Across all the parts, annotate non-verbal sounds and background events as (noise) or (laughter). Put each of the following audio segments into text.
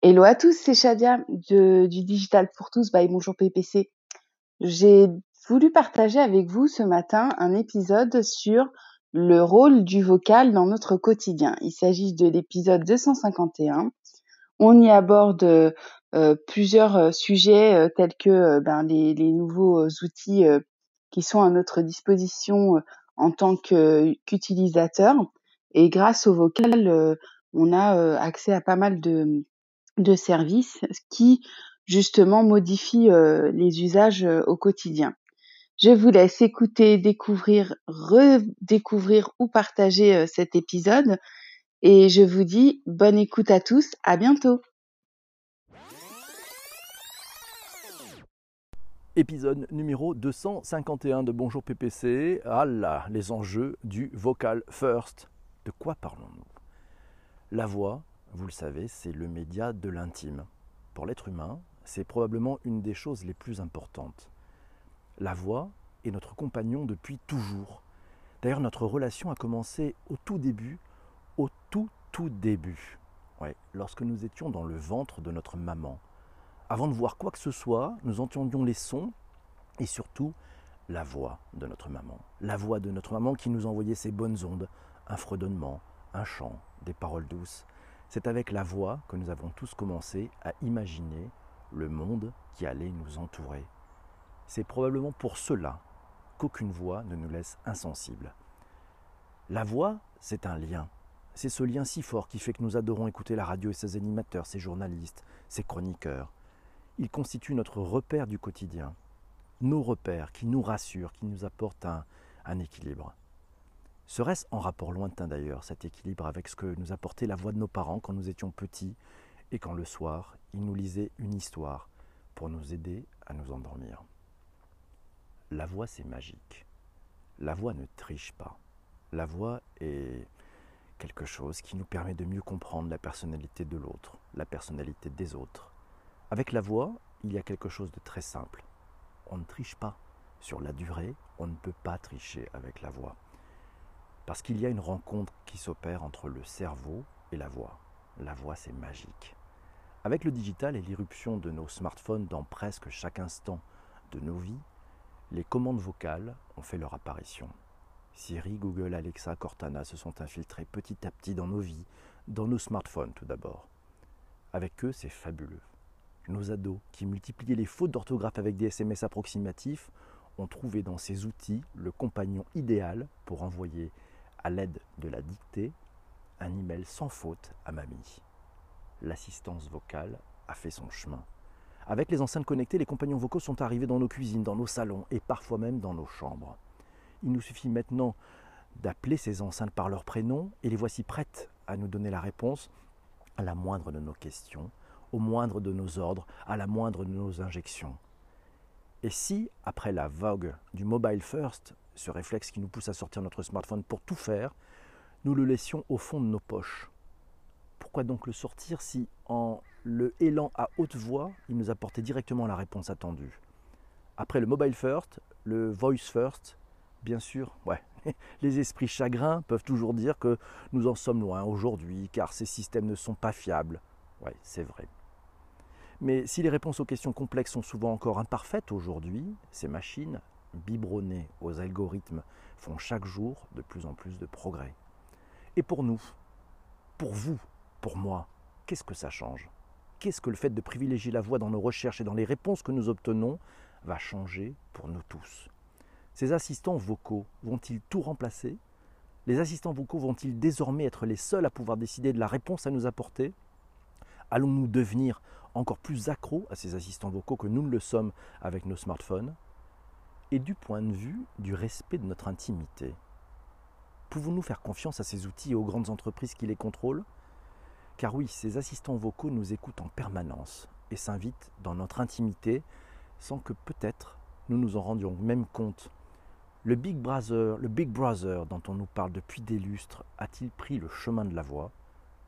Hello à tous, c'est Shadia du Digital pour tous by Bonjour PPC. J'ai voulu partager avec vous ce matin un épisode sur le rôle du vocal dans notre quotidien. Il s'agit de l'épisode 251. On y aborde euh, plusieurs euh, sujets euh, tels que ben, les, les, nouveaux outils qui sont à notre disposition en tant qu'utilisateur. Et grâce au vocal, on a accès à pas mal de, de services qui justement modifient les usages au quotidien. Je vous laisse écouter, découvrir, redécouvrir ou partager cet épisode et je vous dis bonne écoute à tous, à bientôt. Épisode numéro 251 de Bonjour PPC. Ah là, les enjeux du vocal first. De quoi parlons-nous? La voix, vous le savez, c'est le média de l'intime. Pour l'être humain, c'est probablement une des choses les plus importantes. La voix est notre compagnon depuis toujours. D'ailleurs, notre relation a commencé au tout début, au tout tout début. Ouais, lorsque nous étions dans le ventre de notre maman. Avant de voir quoi que ce soit, nous entendions les sons et surtout la voix de notre maman. La voix de notre maman qui nous envoyait ses bonnes ondes, un fredonnement, un chant, des paroles douces. C'est avec la voix que nous avons tous commencé à imaginer le monde qui allait nous entourer. C'est probablement pour cela qu'aucune voix ne nous laisse insensibles. La voix, c'est un lien. C'est ce lien si fort qui fait que nous adorons écouter la radio et ses animateurs, ses journalistes, ses chroniqueurs. Il constitue notre repère du quotidien, nos repères qui nous rassurent, qui nous apportent un, un équilibre. Serait-ce en rapport lointain d'ailleurs, cet équilibre avec ce que nous apportait la voix de nos parents quand nous étions petits et quand le soir, ils nous lisaient une histoire pour nous aider à nous endormir? La voix, c'est magique. La voix ne triche pas. La voix est quelque chose qui nous permet de mieux comprendre la personnalité de l'autre, la personnalité des autres, avec la voix, il y a quelque chose de très simple. On ne triche pas. Sur la durée, on ne peut pas tricher avec la voix. Parce qu'il y a une rencontre qui s'opère entre le cerveau et la voix. La voix, c'est magique. Avec le digital et l'irruption de nos smartphones dans presque chaque instant de nos vies, les commandes vocales ont fait leur apparition. Siri, Google, Alexa, Cortana se sont infiltrés petit à petit dans nos vies, dans nos smartphones tout d'abord. Avec eux, c'est fabuleux nos ados, qui multipliaient les fautes d'orthographe avec des SMS approximatifs, ont trouvé dans ces outils le compagnon idéal pour envoyer, à l'aide de la dictée, un email sans faute à mamie. L'assistance vocale a fait son chemin. Avec les enceintes connectées, les compagnons vocaux sont arrivés dans nos cuisines, dans nos salons et parfois même dans nos chambres. Il nous suffit maintenant d'appeler ces enceintes par leur prénom et les voici prêtes à nous donner la réponse à la moindre de nos questions, au moindre de nos ordres, à la moindre de nos injections. Et si, après la vogue du mobile first, ce réflexe qui nous pousse à sortir notre smartphone pour tout faire, nous le laissions au fond de nos poches Pourquoi donc le sortir si, en le hélant à haute voix, il nous apportait directement la réponse attendue? Après le mobile first, le voice first, bien sûr, ouais, (laughs) les esprits chagrins peuvent toujours dire que nous en sommes loin aujourd'hui, car ces systèmes ne sont pas fiables. Ouais, c'est vrai. Mais si les réponses aux questions complexes sont souvent encore imparfaites aujourd'hui, ces machines, biberonnées aux algorithmes, font chaque jour de plus en plus de progrès. Et pour nous, pour vous, pour moi, qu'est-ce que ça change? Qu'est-ce que le fait de privilégier la voix dans nos recherches et dans les réponses que nous obtenons va changer pour nous tous? Ces assistants vocaux vont-ils tout remplacer? Les assistants vocaux vont-ils désormais être les seuls à pouvoir décider de la réponse à nous apporter? Allons-nous devenir encore plus accros à ces assistants vocaux que nous ne le sommes avec nos smartphones? Et du point de vue du respect de notre intimité, pouvons-nous faire confiance à ces outils et aux grandes entreprises qui les contrôlent? Car oui, ces assistants vocaux nous écoutent en permanence et s'invitent dans notre intimité sans que peut-être nous nous en rendions même compte. Le Big Brother, le Big Brother dont on nous parle depuis des lustres, a-t-il pris le chemin de la voix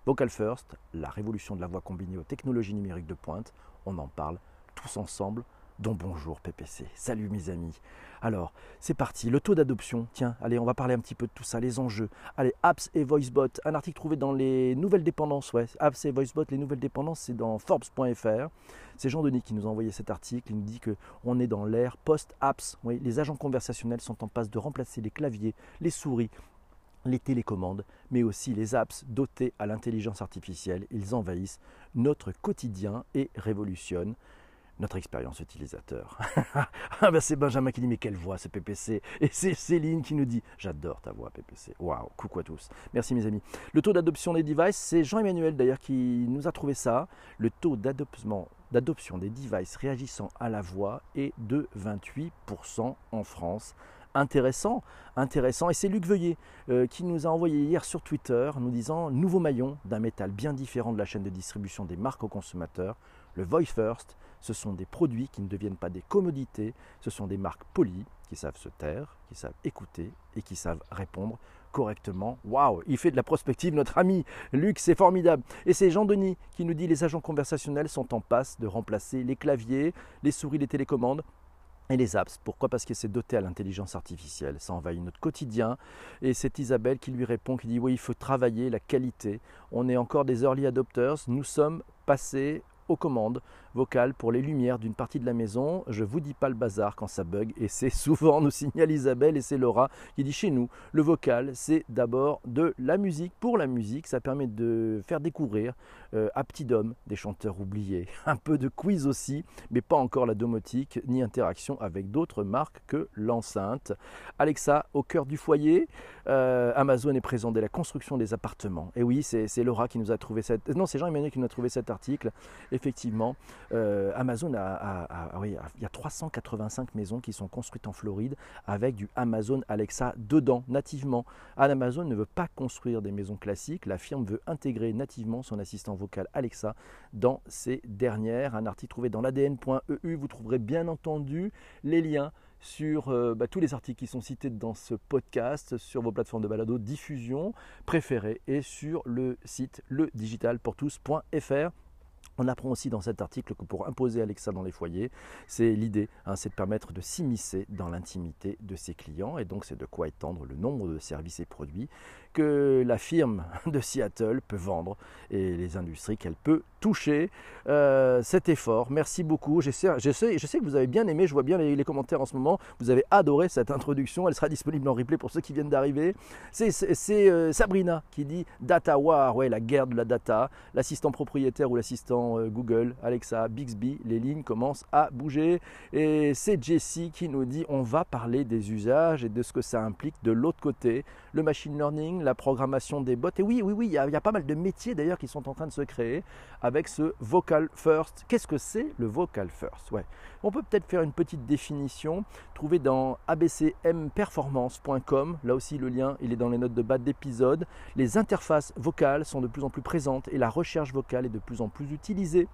Vocal First, la révolution de la voix combinée aux technologies numériques de pointe, on en parle tous ensemble dont bonjour PPC. Salut mes amis. Alors, c'est parti. Le taux d'adoption. Tiens, allez, on va parler un petit peu de tout ça, les enjeux. Allez, apps et voicebot. Un article trouvé dans les nouvelles dépendances. Ouais, apps et voicebot, les nouvelles dépendances, c'est dans Forbes.fr. C'est Jean Denis qui nous a envoyé cet article. Il nous dit qu'on est dans l'ère post-apps. Les agents conversationnels sont en passe de remplacer les claviers, les souris, les télécommandes, mais aussi les apps dotées à l'intelligence artificielle. Ils envahissent notre quotidien et révolutionnent notre expérience utilisateur. (laughs) ah ben c'est Benjamin qui dit mais quelle voix ce PPC Et c'est Céline qui nous dit j'adore ta voix PPC. Waouh, coucou à tous. Merci mes amis. Le taux d'adoption des devices, c'est Jean-Emmanuel d'ailleurs qui nous a trouvé ça. Le taux d'adoption des devices réagissant à la voix est de 28% en France intéressant, intéressant. Et c'est Luc Veuillet euh, qui nous a envoyé hier sur Twitter nous disant nouveau maillon d'un métal bien différent de la chaîne de distribution des marques aux consommateurs, le Voice First ce sont des produits qui ne deviennent pas des commodités, ce sont des marques polies qui savent se taire, qui savent écouter et qui savent répondre correctement. Waouh, il fait de la prospective, notre ami Luc, c'est formidable. Et c'est Jean-Denis qui nous dit les agents conversationnels sont en passe de remplacer les claviers, les souris, les télécommandes et les apps. Pourquoi? Parce que c'est doté à l'intelligence artificielle. Ça envahit notre quotidien. Et c'est Isabelle qui lui répond, qui dit oui, il faut travailler la qualité. On est encore des early adopters. Nous sommes passés aux commandes vocales pour les lumières d'une partie de la maison. Je vous dis pas le bazar quand ça bug et c'est (laughs) souvent, nous signale Isabelle et c'est Laura qui dit chez nous, le vocal c'est d'abord de la musique pour la musique. Ça permet de faire découvrir euh, à petit homme des chanteurs oubliés. (laughs) Un peu de quiz aussi, mais pas encore la domotique ni interaction avec d'autres marques que l'enceinte. Alexa au cœur du foyer. Euh, Amazon est présent dès la construction des appartements. Et oui, c'est Laura qui nous a trouvé cette. Non, c'est Jean-Emmanuel qui nous a trouvé cet article. Effectivement, euh, Amazon a, oui, il y a 385 maisons qui sont construites en Floride avec du Amazon Alexa dedans, nativement. Amazon ne veut pas construire des maisons classiques. La firme veut intégrer nativement son assistant vocal Alexa dans ces dernières. Un article trouvé dans l'ADN.eu. Vous trouverez bien entendu les liens sur euh, bah, tous les articles qui sont cités dans ce podcast, sur vos plateformes de balado diffusion préférées et sur le site ledigitalpourtous.fr. On apprend aussi dans cet article que pour imposer Alexa dans les foyers, c'est l'idée, hein, c'est de permettre de s'immiscer dans l'intimité de ses clients. Et donc c'est de quoi étendre le nombre de services et produits que la firme (laughs) de Seattle peut vendre et les industries qu'elle peut toucher. Euh, cet effort, merci beaucoup. Je sais, je, sais, que vous avez bien aimé, je vois bien les, commentaires en ce moment. Vous avez adoré cette introduction, elle sera disponible en replay pour ceux qui viennent d'arriver. C'est euh, Sabrina qui dit Data War, ouais, la guerre de la data, l'assistant propriétaire ou l'assistant euh, Google, Alexa, Bixby, les lignes commencent à bouger. Et c'est Jessie qui nous dit on va parler des usages et de ce que ça implique de l'autre côté, le machine learning la programmation des bots. Et oui, oui, oui, il y, a, pas mal de métiers d'ailleurs qui sont en train de se créer avec ce vocal first. Qu'est-ce que c'est le vocal first? Ouais. On peut peut-être faire une petite définition, trouver dans abcmperformance.com. Là aussi, le lien, il est dans les notes de bas d'épisode. Les interfaces vocales sont de plus en plus présentes et la recherche vocale est de plus en plus utilisée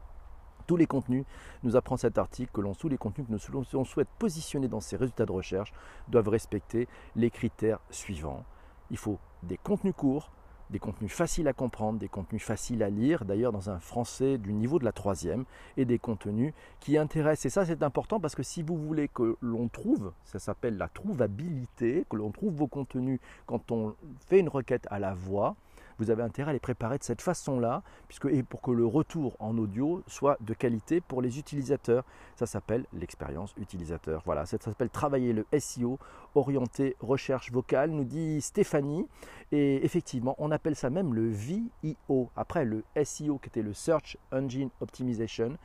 tous les contenus, nous apprend cet article que l'on les contenus que nous souhaite positionner dans ces résultats de recherche doivent respecter les critères suivants. Il faut des contenus courts, des contenus faciles à comprendre, des contenus faciles à lire, d'ailleurs dans un français du niveau de la troisième, et des contenus qui intéressent. Et ça c'est important parce que si vous voulez que l'on trouve, ça s'appelle la trouvabilité, que l'on trouve vos contenus quand on fait une requête à la voix, vous avez intérêt à les préparer de cette façon-là, puisque et pour que le retour en audio soit de qualité pour les utilisateurs. Ça s'appelle l'expérience utilisateur. Voilà, ça s'appelle travailler le SEO orienté recherche vocale, nous dit Stéphanie. Et effectivement, on appelle ça même le VIO. Après le SEO qui était le Search Engine Optimization,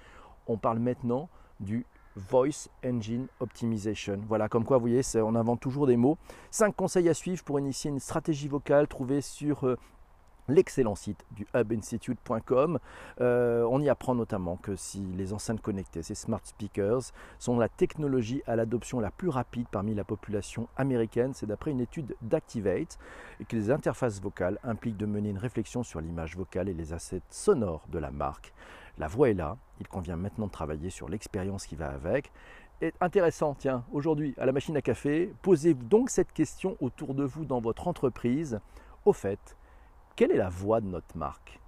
on parle maintenant du Voice Engine Optimization. Voilà, comme quoi, vous voyez, on invente toujours des mots. Cinq conseils à suivre pour initier une stratégie vocale trouvée sur euh, l'excellent site du hubinstitute.com. Euh, on y apprend notamment que si les enceintes connectées, ces smart speakers, sont la technologie à l'adoption la plus rapide parmi la population américaine, c'est d'après une étude d'Activate, et que les interfaces vocales impliquent de mener une réflexion sur l'image vocale et les assets sonores de la marque. La voix est là, il convient maintenant de travailler sur l'expérience qui va avec. Et intéressant, tiens, aujourd'hui à la machine à café, posez-vous donc cette question autour de vous dans votre entreprise. Au fait, quelle est la voix de notre marque?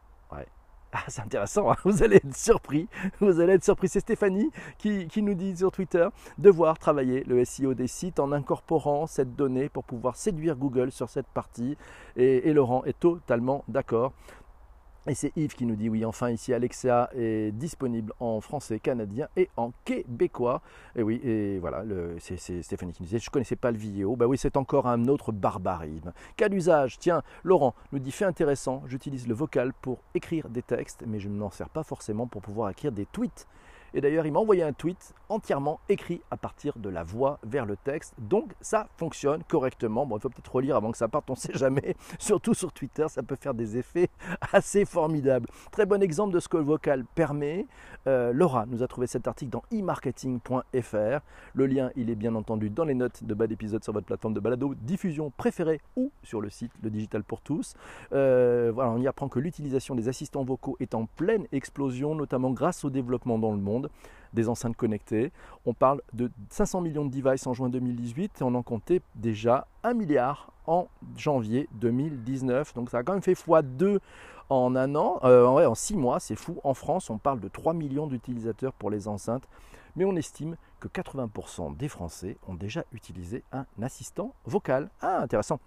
Ah, c'est intéressant, hein. vous allez être surpris. Vous allez être surpris. C'est Stéphanie qui, nous dit sur Twitter devoir travailler le SEO des sites en incorporant cette donnée pour pouvoir séduire Google sur cette partie. et Laurent est totalement d'accord. Et c'est Yves qui nous dit oui, enfin ici Alexa est disponible en français, canadien et en québécois. Et oui, et voilà, c'est Stéphanie qui nous disait je ne connaissais pas le vidéo. Bah oui, c'est encore un autre barbarisme. Cas d'usage Tiens, Laurent nous dit fait intéressant, j'utilise le vocal pour écrire des textes, mais je ne m'en sers pas forcément pour pouvoir écrire des tweets. Et d'ailleurs, il m'a envoyé un tweet entièrement écrit à partir de la voix vers le texte. Donc ça fonctionne correctement. Bon, il faut peut-être relire avant que ça parte, on ne sait jamais. (laughs) Surtout sur Twitter, ça peut faire des effets (laughs) assez formidables. Très bon exemple de ce que le vocal permet. Euh, Laura nous a trouvé cet article dans e-marketing.fr. Le lien, il est bien entendu dans les notes de bas d'épisode sur votre plateforme de balado diffusion préférée ou sur le site Le Digital pour tous. Euh, voilà, on y apprend que l'utilisation des assistants vocaux est en pleine explosion, notamment grâce au développement dans le monde des enceintes connectées. On parle de 500 millions de devices en juin 2018 et on en comptait déjà 1 milliard en janvier 2019. Donc ça a quand même fait x2 en un an, euh, en 6 mois, c'est fou. En France, on parle de 3 millions d'utilisateurs pour les enceintes, mais on estime que 80% des Français ont déjà utilisé un assistant vocal. Ah, intéressant.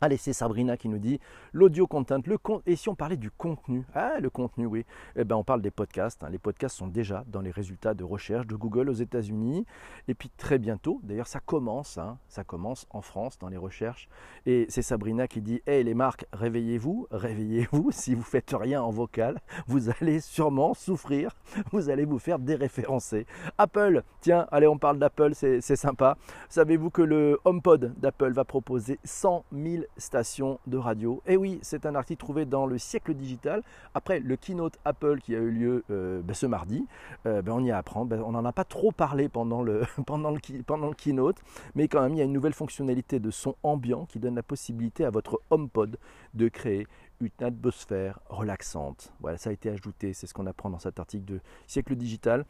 Allez, c'est Sabrina qui nous dit l'audio content, le con... et si on parlait du contenu? Ah, le contenu, oui. Eh ben, on parle des podcasts. Hein. Les podcasts sont déjà dans les résultats de recherche de Google aux États-Unis. Et puis très bientôt, d'ailleurs, ça commence, hein, ça commence en France dans les recherches. Et c'est Sabrina qui dit Hey, les marques, réveillez-vous, réveillez-vous. (laughs) Si vous faites rien en vocal, vous allez sûrement souffrir. Vous allez vous faire déréférencer. Apple, tiens, allez, on parle d'Apple, c'est sympa. Savez-vous que le HomePod d'Apple va proposer 100 000 stations de radio. Et oui, c'est un article trouvé dans le siècle digital. Après le keynote Apple qui a eu lieu euh, ben, ce mardi, euh, ben, on y apprend. Ben, on n'en a pas trop parlé pendant le, (laughs) pendant, le, pendant le keynote, mais quand même, il y a une nouvelle fonctionnalité de son ambiant qui donne la possibilité à votre HomePod de créer une atmosphère relaxante. Voilà, ça a été ajouté, c'est ce qu'on apprend dans cet article de siècle digital.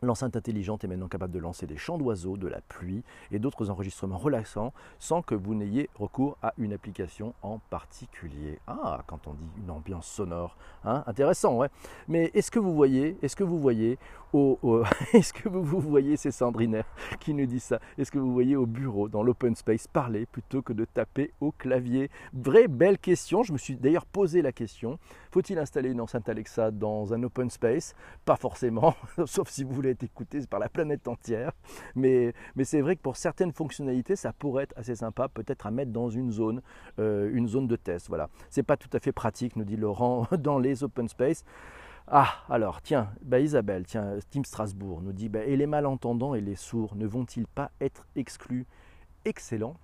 L'enceinte intelligente est maintenant capable de lancer des chants d'oiseaux, de la pluie et d'autres enregistrements relaxants sans que vous n'ayez recours à une application en particulier. Ah, quand on dit une ambiance sonore, hein, intéressant, ouais. Mais est-ce que vous voyez, est-ce que vous voyez (laughs) est-ce que vous, vous voyez, c'est Sandrine qui nous dit ça, est-ce que vous voyez au bureau, dans l'open space, parler plutôt que de taper au clavier? Vraie belle question, je me suis d'ailleurs posé la question, faut-il installer une enceinte Alexa dans un open space? Pas forcément, (laughs) sauf si vous voulez être écouté par la planète entière, mais, mais c'est vrai que pour certaines fonctionnalités, ça pourrait être assez sympa, peut-être à mettre dans une zone, euh, une zone de test, voilà. C'est pas tout à fait pratique, nous dit Laurent, (laughs) dans les open space. Ah, alors, tiens, bah Isabelle, tiens, Team Strasbourg nous dit, bah, et les malentendants et les sourds ne vont-ils pas être exclus? Excellent,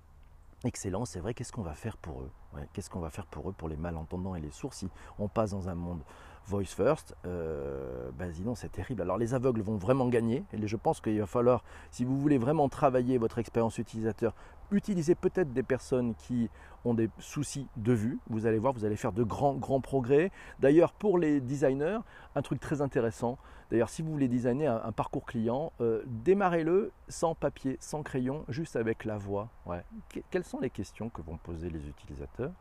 excellent, c'est vrai, qu'est-ce qu'on va faire pour eux? Qu'est-ce qu'on va faire pour eux, pour les malentendants et les sourds, si on passe dans un monde voice first, euh, ben sinon c'est terrible. Alors les aveugles vont vraiment gagner, et je pense qu'il va falloir, si vous voulez vraiment travailler votre expérience utilisateur, utiliser peut-être des personnes qui ont des soucis de vue. Vous allez voir, vous allez faire de grands, grands progrès. D'ailleurs, pour les designers, un truc très intéressant. D'ailleurs, si vous voulez designer un, parcours client, euh, démarrez-le sans papier, sans crayon, juste avec la voix. Ouais. quelles sont les questions que vont poser les utilisateurs?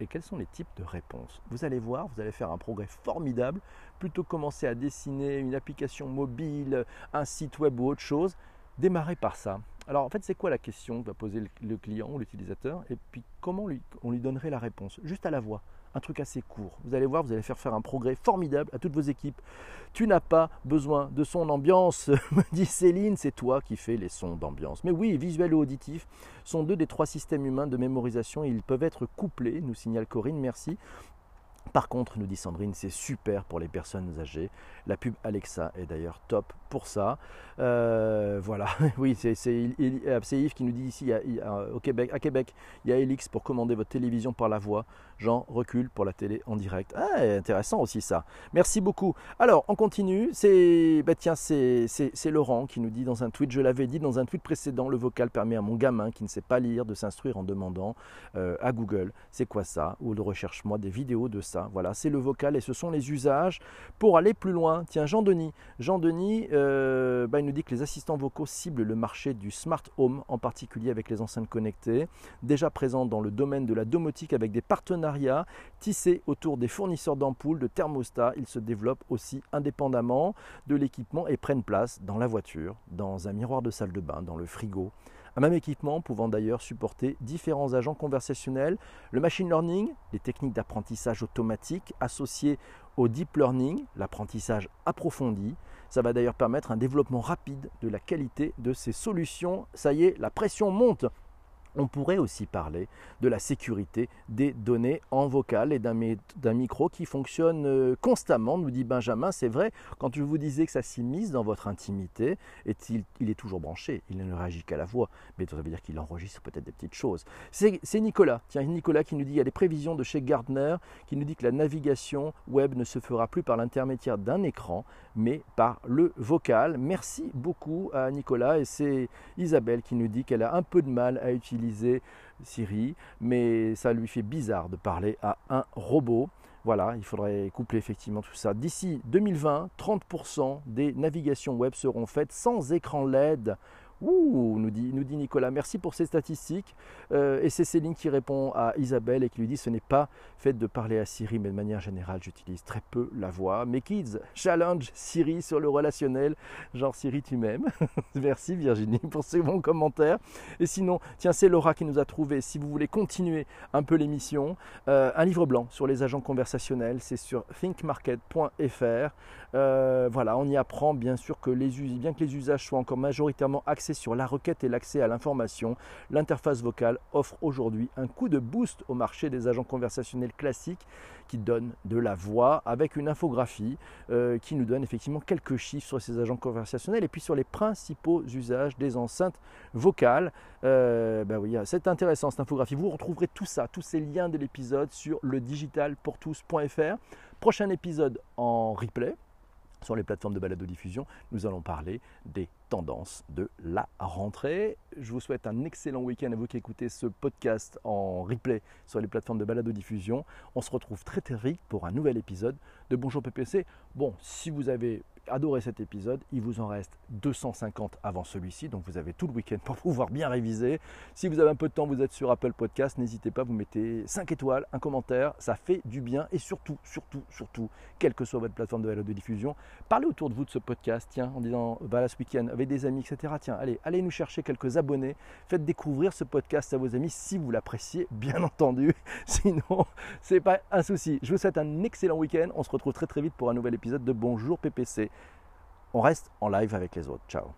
Et quels sont les types de réponses? Vous allez voir, vous allez faire un progrès formidable. Plutôt commencer à dessiner une application mobile, un site web ou autre chose, démarrez par ça. Alors en fait, c'est quoi la question que va poser le client ou l'utilisateur? Et puis comment on lui donnerait la réponse? Juste à la voix un truc assez court. Vous allez voir, vous allez faire faire un progrès formidable à toutes vos équipes. Tu n'as pas besoin de son ambiance, (laughs) me dit Céline, c'est toi qui fais les sons d'ambiance. Mais oui, visuel et auditif sont deux des trois systèmes humains de mémorisation et ils peuvent être couplés, nous signale Corinne, merci. Par contre, nous dit Sandrine, c'est super pour les personnes âgées. La pub Alexa est d'ailleurs top pour ça. Euh, voilà, (laughs) oui, c'est Yves qui nous dit ici au Québec, à Québec, il y a Elix pour commander votre télévision par la voix. Jean recule pour la télé en direct. Ah, intéressant aussi ça. Merci beaucoup. Alors, on continue. C'est bah tiens, c'est Laurent qui nous dit dans un tweet, je l'avais dit dans un tweet précédent, le vocal permet à mon gamin qui ne sait pas lire de s'instruire en demandant euh, à Google, c'est quoi ça? Ou de recherche moi des vidéos de Voilà, c'est le vocal et ce sont les usages pour aller plus loin. Tiens, Jean-Denis. Jean-Denis, euh, bah, il nous dit que les assistants vocaux ciblent le marché du smart home, en particulier avec les enceintes connectées, déjà présents dans le domaine de la domotique avec des partenariats tissés autour des fournisseurs d'ampoules, de thermostats. Ils se développent aussi indépendamment de l'équipement et prennent place dans la voiture, dans un miroir de salle de bain, dans le frigo. Un même équipement pouvant d'ailleurs supporter différents agents conversationnels, le machine learning, les techniques d'apprentissage automatique associées au deep learning, l'apprentissage approfondi. Ça va d'ailleurs permettre un développement rapide de la qualité de ces solutions. Ça y est, la pression monte. On pourrait aussi parler de la sécurité des données en vocal et d'un micro qui fonctionne euh, constamment, nous dit Benjamin. C'est vrai, quand je vous disais que ça s'immisce dans votre intimité, il, il, est toujours branché, il ne réagit qu'à la voix, mais ça veut dire qu'il enregistre peut-être des petites choses. C'est Nicolas, tiens, Nicolas qui nous dit, il y a des prévisions de chez Gardner qui nous dit que la navigation web ne se fera plus par l'intermédiaire d'un écran, mais par le vocal. Merci beaucoup à Nicolas et c'est Isabelle qui nous dit qu'elle a un peu de mal à utiliser Siri, mais ça lui fait bizarre de parler à un robot. Voilà, il faudrait coupler effectivement tout ça. D'ici 2020, 30% des navigations web seront faites sans écran LED. Ouh, nous dit, Nicolas, merci pour ces statistiques. Euh, et c'est Céline qui répond à Isabelle et qui lui dit ce n'est pas fait de parler à Siri, mais de manière générale, j'utilise très peu la voix. Mes kids, challenge Siri sur le relationnel. Genre Siri, tu m'aimes. (laughs) merci Virginie pour ces bons commentaires. Et sinon, tiens, c'est Laura qui nous a trouvé. Si vous voulez continuer un peu l'émission, euh, un livre blanc sur les agents conversationnels, c'est sur thinkmarket.fr. Euh, voilà, on y apprend bien sûr que les, bien que les usages soient encore majoritairement sur la requête et l'accès à l'information, l'interface vocale offre aujourd'hui un coup de boost au marché des agents conversationnels classiques qui donnent de la voix avec une infographie euh, qui nous donne effectivement quelques chiffres sur ces agents conversationnels et puis sur les principaux usages des enceintes vocales. Euh, ben oui, c'est intéressant cette infographie. Vous retrouverez tout ça, tous ces liens de l'épisode sur le digitalpourtous.fr. Prochain épisode en replay sur les plateformes de balado-diffusion, nous allons parler des tendances de la rentrée. Je vous souhaite un excellent week-end à vous qui écoutez ce podcast en replay sur les plateformes de balado-diffusion. On se retrouve très très vite pour un nouvel épisode de Bonjour PPC. Bon, si vous avez adoré cet épisode. Il vous en reste 250 avant celui-ci, donc vous avez tout le week-end pour (laughs) pouvoir bien réviser. Si vous avez un peu de temps, vous êtes sur Apple Podcast, n'hésitez pas, vous mettez 5 étoiles, un commentaire, ça fait du bien. Et surtout, surtout, surtout, quelle que soit votre plateforme de, de diffusion, parlez autour de vous de ce podcast, tiens, en disant, voilà ce week-end, avec des amis, etc. Tiens, allez, allez nous chercher quelques abonnés, faites découvrir ce podcast à vos amis si vous l'appréciez, bien (laughs) entendu. Sinon, c'est pas un souci. Je vous souhaite un excellent week-end. On se retrouve très très vite pour un nouvel épisode de Bonjour PPC on reste en live avec les autres. Ciao